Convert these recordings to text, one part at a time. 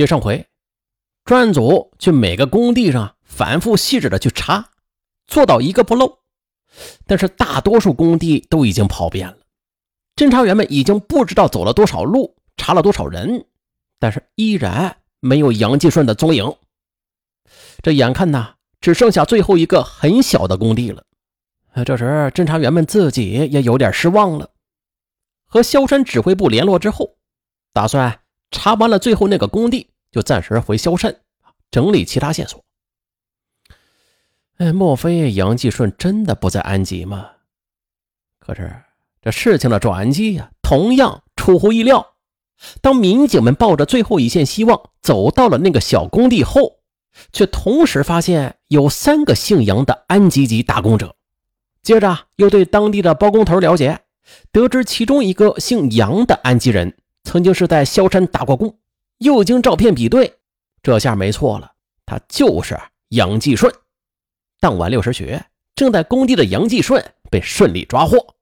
接上回，专案组去每个工地上反复细致的去查，做到一个不漏。但是大多数工地都已经跑遍了，侦查员们已经不知道走了多少路，查了多少人，但是依然没有杨继顺的踪影。这眼看呐，只剩下最后一个很小的工地了。这时，侦查员们自己也有点失望了。和萧山指挥部联络之后，打算查完了最后那个工地，就暂时回萧山整理其他线索。哎，莫非杨继顺真的不在安吉吗？可是这事情的转机呀，同样出乎意料。当民警们抱着最后一线希望走到了那个小工地后，却同时发现有三个姓杨的安吉籍打工者。接着又对当地的包工头了解，得知其中一个姓杨的安吉人曾经是在萧山打过工。又经照片比对，这下没错了，他就是杨继顺。当晚六时许，正在工地的杨继顺被顺利抓获。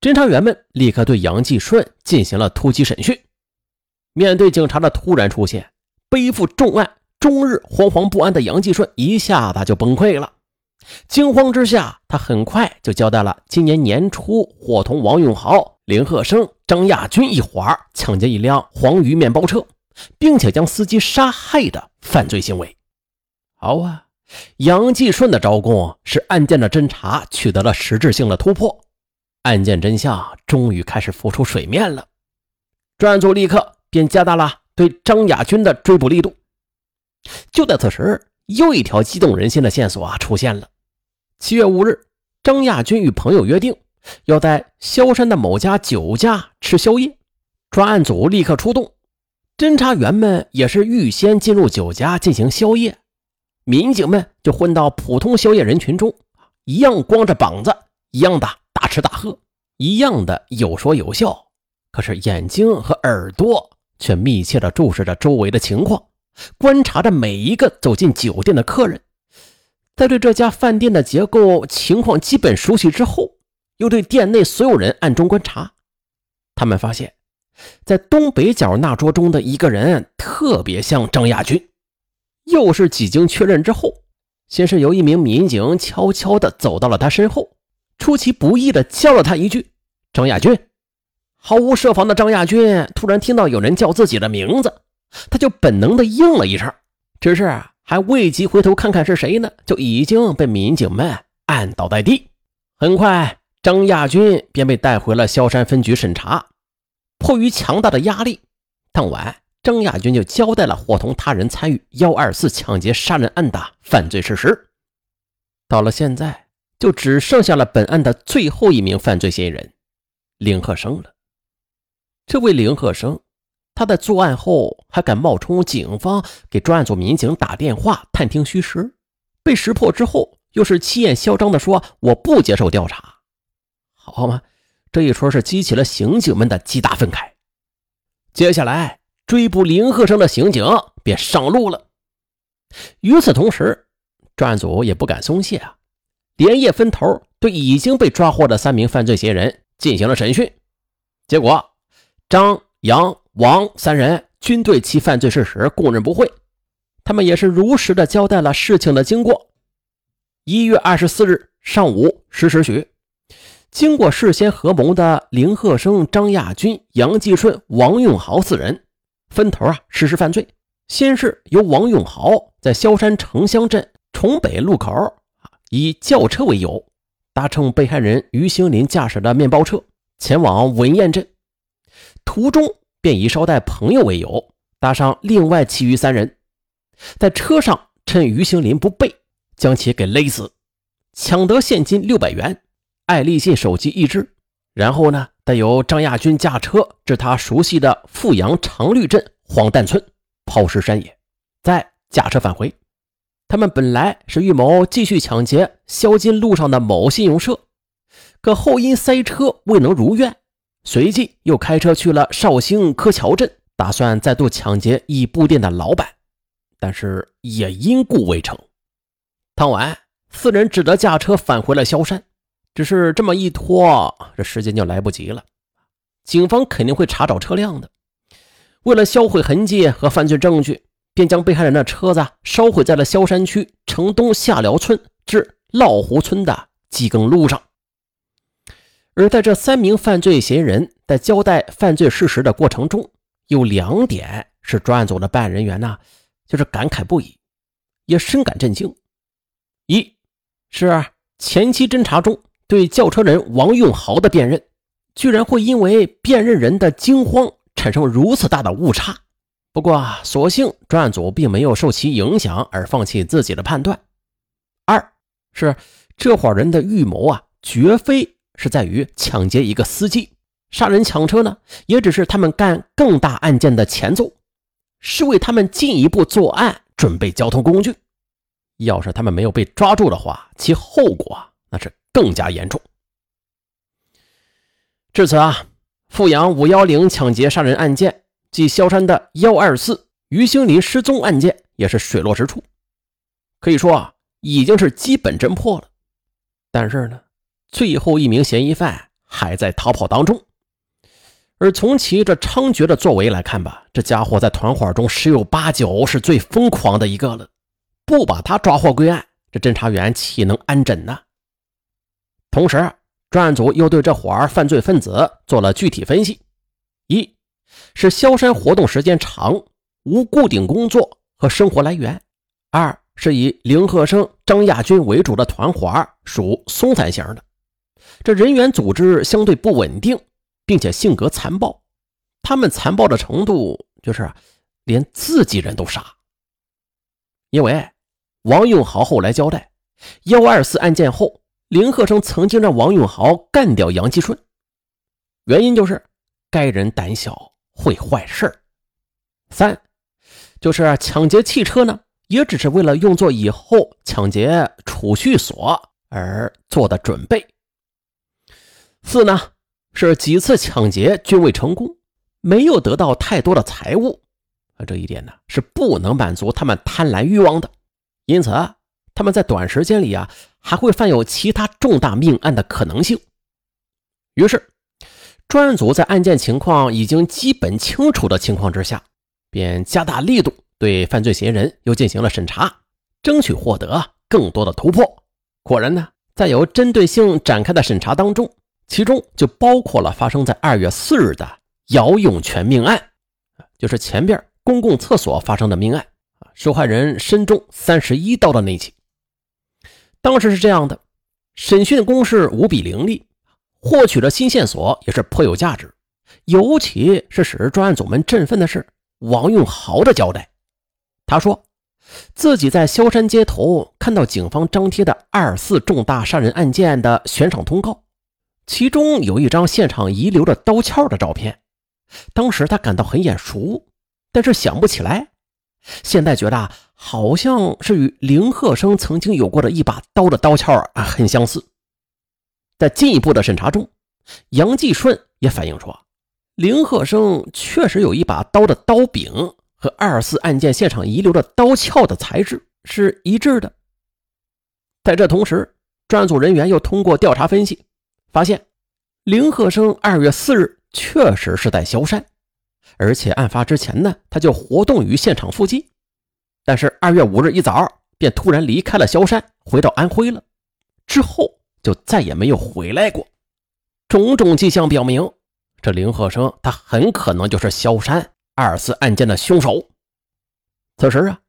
侦查员们立刻对杨继顺进行了突击审讯。面对警察的突然出现，背负重案、终日惶惶不安的杨继顺一下子就崩溃了。惊慌之下，他很快就交代了今年年初伙同王永豪、林鹤生、张亚军一伙抢劫一辆黄鱼面包车，并且将司机杀害的犯罪行为。好啊。杨继顺的招供使案件的侦查取得了实质性的突破，案件真相终于开始浮出水面了。专案组立刻便加大了对张亚军的追捕力度。就在此时，又一条激动人心的线索啊出现了。七月五日，张亚军与朋友约定要在萧山的某家酒家吃宵夜，专案组立刻出动，侦查员们也是预先进入酒家进行宵夜。民警们就混到普通宵夜人群中，一样光着膀子，一样的大吃大喝，一样的有说有笑。可是眼睛和耳朵却密切地注视着周围的情况，观察着每一个走进酒店的客人。在对这家饭店的结构情况基本熟悉之后，又对店内所有人暗中观察。他们发现，在东北角那桌中的一个人特别像张亚军。又是几经确认之后，先是由一名民警悄悄地走到了他身后，出其不意地叫了他一句：“张亚军。”毫无设防的张亚军突然听到有人叫自己的名字，他就本能地应了一声，只是还未及回头看看是谁呢，就已经被民警们按倒在地。很快，张亚军便被带回了萧山分局审查。迫于强大的压力，当晚。张亚军就交代了伙同他人参与幺二四抢劫杀人案的犯罪事实。到了现在，就只剩下了本案的最后一名犯罪嫌疑人林鹤生了。这位林鹤生，他在作案后还敢冒充警方给专案组民警打电话探听虚实，被识破之后，又是气焰嚣张地说：“我不接受调查。”好吗，这一出是激起了刑警们的极大愤慨。接下来。追捕林鹤生的刑警便上路了。与此同时，专案组也不敢松懈啊，连夜分头对已经被抓获的三名犯罪嫌疑人进行了审讯。结果，张、杨、王三人均对其犯罪事实供认不讳，他们也是如实的交代了事情的经过。一月二十四日上午十时许，经过事先合谋的林鹤生、张亚军、杨继顺、王永豪四人。分头啊实施犯罪。先是由王永豪在萧山城乡镇崇北路口啊，以轿车为由，搭乘被害人于兴林驾驶的面包车前往文彦镇，途中便以捎带朋友为由，搭上另外其余三人，在车上趁于兴林不备，将其给勒死，抢得现金六百元、爱立信手机一只，然后呢？再由张亚军驾车至他熟悉的富阳长绿镇黄蛋村抛尸山野，再驾车返回。他们本来是预谋继续抢劫萧金路上的某信用社，可后因塞车未能如愿，随即又开车去了绍兴柯桥镇，打算再度抢劫一布店的老板，但是也因故未成。当晚，四人只得驾车返回了萧山。只是这么一拖，这时间就来不及了。警方肯定会查找车辆的。为了销毁痕迹和犯罪证据，便将被害人的车子烧毁在了萧山区城东下寮村至涝湖村的机耕路上。而在这三名犯罪嫌疑人在交代犯罪事实的过程中，有两点是专案组的办案人员呢，就是感慨不已，也深感震惊。一是前期侦查中对轿车人王永豪的辨认，居然会因为辨认人的惊慌产生如此大的误差。不过，所幸专案组并没有受其影响而放弃自己的判断。二是这伙人的预谋啊，绝非是在于抢劫一个司机，杀人抢车呢，也只是他们干更大案件的前奏，是为他们进一步作案准备交通工具。要是他们没有被抓住的话，其后果那是更加严重。至此啊，富阳五幺零抢劫杀人案件及萧山的幺二四于兴林失踪案件也是水落石出，可以说啊，已经是基本侦破了。但是呢，最后一名嫌疑犯还在逃跑当中。而从其这猖獗的作为来看吧，这家伙在团伙中十有八九是最疯狂的一个了。不把他抓获归案，这侦查员岂能安枕呢？同时，专案组又对这伙儿犯罪分子做了具体分析：一是萧山活动时间长，无固定工作和生活来源；二是以林鹤生、张亚军为主的团伙属松散型的，这人员组织相对不稳定，并且性格残暴。他们残暴的程度就是连自己人都杀，因为。王永豪后来交代，幺二四案件后，林鹤生曾经让王永豪干掉杨继顺，原因就是该人胆小会坏事三，就是抢劫汽车呢，也只是为了用作以后抢劫储蓄所而做的准备。四呢，是几次抢劫均未成功，没有得到太多的财物，啊，这一点呢是不能满足他们贪婪欲望的。因此，他们在短时间里啊，还会犯有其他重大命案的可能性。于是，专案组在案件情况已经基本清楚的情况之下，便加大力度对犯罪嫌疑人又进行了审查，争取获得更多的突破。果然呢，在有针对性展开的审查当中，其中就包括了发生在二月四日的姚永全命案，就是前边公共厕所发生的命案。受害人身中三十一刀的那起，当时是这样的：审讯攻势无比凌厉，获取的新线索也是颇有价值。尤其是使专案组们振奋的是王永豪的交代。他说自己在萧山街头看到警方张贴的二四重大杀人案件的悬赏通告，其中有一张现场遗留的刀鞘的照片。当时他感到很眼熟，但是想不起来。现在觉得好像是与林鹤生曾经有过的一把刀的刀鞘啊很相似。在进一步的审查中，杨继顺也反映说，林鹤生确实有一把刀的刀柄和二四案件现场遗留的刀鞘的材质是一致的。在这同时，专案组人员又通过调查分析，发现林鹤生二月四日确实是在萧山。而且案发之前呢，他就活动于现场附近，但是二月五日一早便突然离开了萧山，回到安徽了，之后就再也没有回来过。种种迹象表明，这林鹤生他很可能就是萧山二次案件的凶手。此时啊，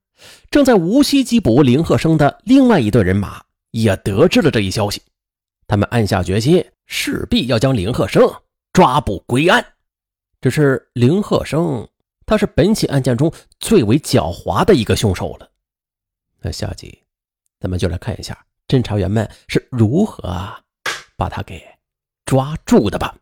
正在无锡缉捕林鹤生的另外一队人马也得知了这一消息，他们暗下决心，势必要将林鹤生抓捕归案。只是林鹤生，他是本起案件中最为狡猾的一个凶手了。那下集，咱们就来看一下侦查员们是如何把他给抓住的吧。